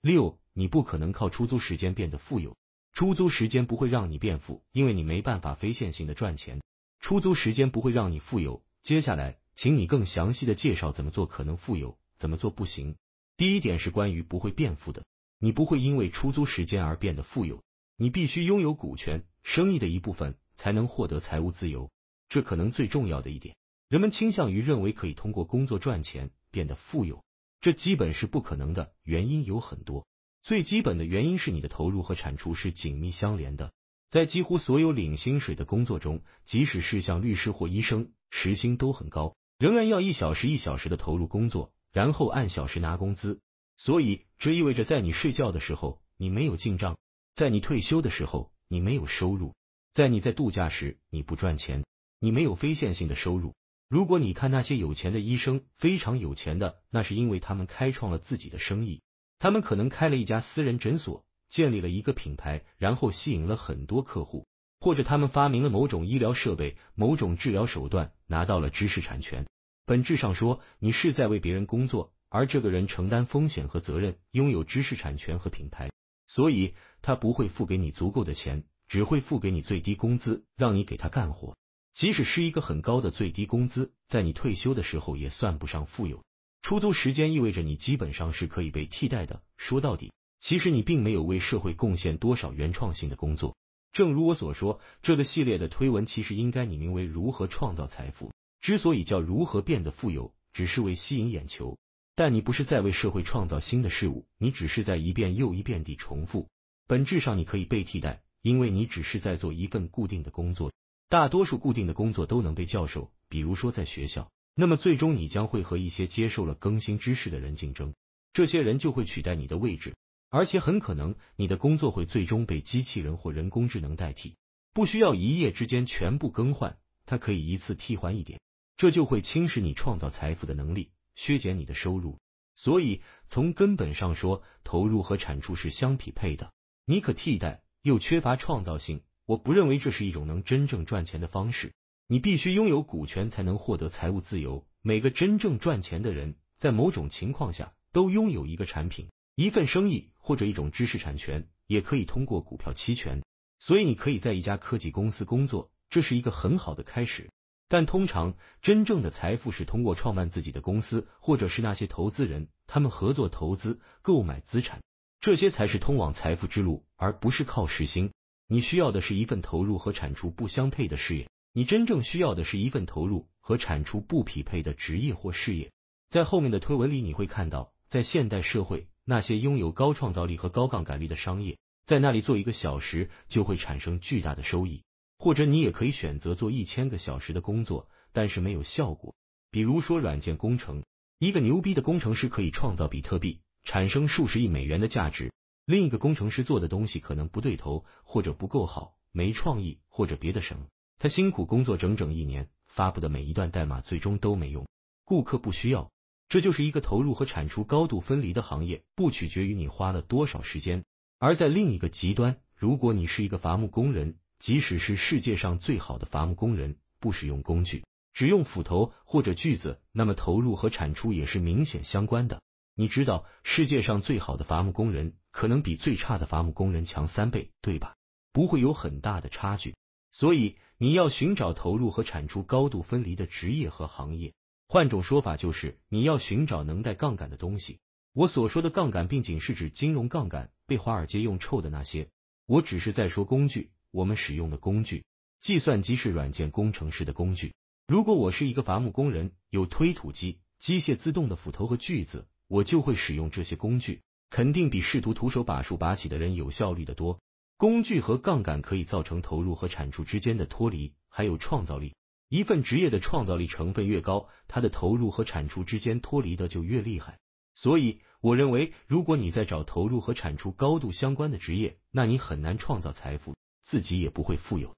六，你不可能靠出租时间变得富有。出租时间不会让你变富，因为你没办法非线性的赚钱。出租时间不会让你富有。接下来，请你更详细的介绍怎么做可能富有，怎么做不行。第一点是关于不会变富的，你不会因为出租时间而变得富有。你必须拥有股权，生意的一部分，才能获得财务自由。这可能最重要的一点。人们倾向于认为可以通过工作赚钱变得富有，这基本是不可能的。原因有很多，最基本的原因是你的投入和产出是紧密相连的。在几乎所有领薪水的工作中，即使是像律师或医生，时薪都很高，仍然要一小时一小时的投入工作，然后按小时拿工资。所以，这意味着在你睡觉的时候，你没有进账；在你退休的时候，你没有收入；在你在度假时，你不赚钱，你没有非线性的收入。如果你看那些有钱的医生，非常有钱的，那是因为他们开创了自己的生意。他们可能开了一家私人诊所，建立了一个品牌，然后吸引了很多客户；或者他们发明了某种医疗设备、某种治疗手段，拿到了知识产权。本质上说，你是在为别人工作，而这个人承担风险和责任，拥有知识产权和品牌，所以他不会付给你足够的钱，只会付给你最低工资，让你给他干活。即使是一个很高的最低工资，在你退休的时候也算不上富有。出租时间意味着你基本上是可以被替代的。说到底，其实你并没有为社会贡献多少原创性的工作。正如我所说，这个系列的推文其实应该拟名为“如何创造财富”。之所以叫“如何变得富有”，只是为吸引眼球。但你不是在为社会创造新的事物，你只是在一遍又一遍地重复。本质上，你可以被替代，因为你只是在做一份固定的工作。大多数固定的工作都能被教授，比如说在学校，那么最终你将会和一些接受了更新知识的人竞争，这些人就会取代你的位置，而且很可能你的工作会最终被机器人或人工智能代替，不需要一夜之间全部更换，它可以一次替换一点，这就会侵蚀你创造财富的能力，削减你的收入。所以从根本上说，投入和产出是相匹配的，你可替代又缺乏创造性。我不认为这是一种能真正赚钱的方式。你必须拥有股权才能获得财务自由。每个真正赚钱的人，在某种情况下都拥有一个产品、一份生意或者一种知识产权，也可以通过股票期权。所以，你可以在一家科技公司工作，这是一个很好的开始。但通常，真正的财富是通过创办自己的公司，或者是那些投资人他们合作投资、购买资产，这些才是通往财富之路，而不是靠实薪。你需要的是一份投入和产出不相配的事业，你真正需要的是一份投入和产出不匹配的职业或事业。在后面的推文里，你会看到，在现代社会，那些拥有高创造力和高杠杆率的商业，在那里做一个小时就会产生巨大的收益。或者你也可以选择做一千个小时的工作，但是没有效果。比如说软件工程，一个牛逼的工程师可以创造比特币，产生数十亿美元的价值。另一个工程师做的东西可能不对头，或者不够好，没创意，或者别的什么。他辛苦工作整整一年，发布的每一段代码最终都没用，顾客不需要。这就是一个投入和产出高度分离的行业，不取决于你花了多少时间。而在另一个极端，如果你是一个伐木工人，即使是世界上最好的伐木工人，不使用工具，只用斧头或者锯子，那么投入和产出也是明显相关的。你知道，世界上最好的伐木工人可能比最差的伐木工人强三倍，对吧？不会有很大的差距。所以你要寻找投入和产出高度分离的职业和行业。换种说法就是，你要寻找能带杠杆的东西。我所说的杠杆，并仅是指金融杠杆，被华尔街用臭的那些。我只是在说工具，我们使用的工具。计算机是软件工程师的工具。如果我是一个伐木工人，有推土机、机械自动的斧头和锯子。我就会使用这些工具，肯定比试图徒手把树拔起的人有效率的多。工具和杠杆可以造成投入和产出之间的脱离，还有创造力。一份职业的创造力成分越高，它的投入和产出之间脱离的就越厉害。所以，我认为，如果你在找投入和产出高度相关的职业，那你很难创造财富，自己也不会富有。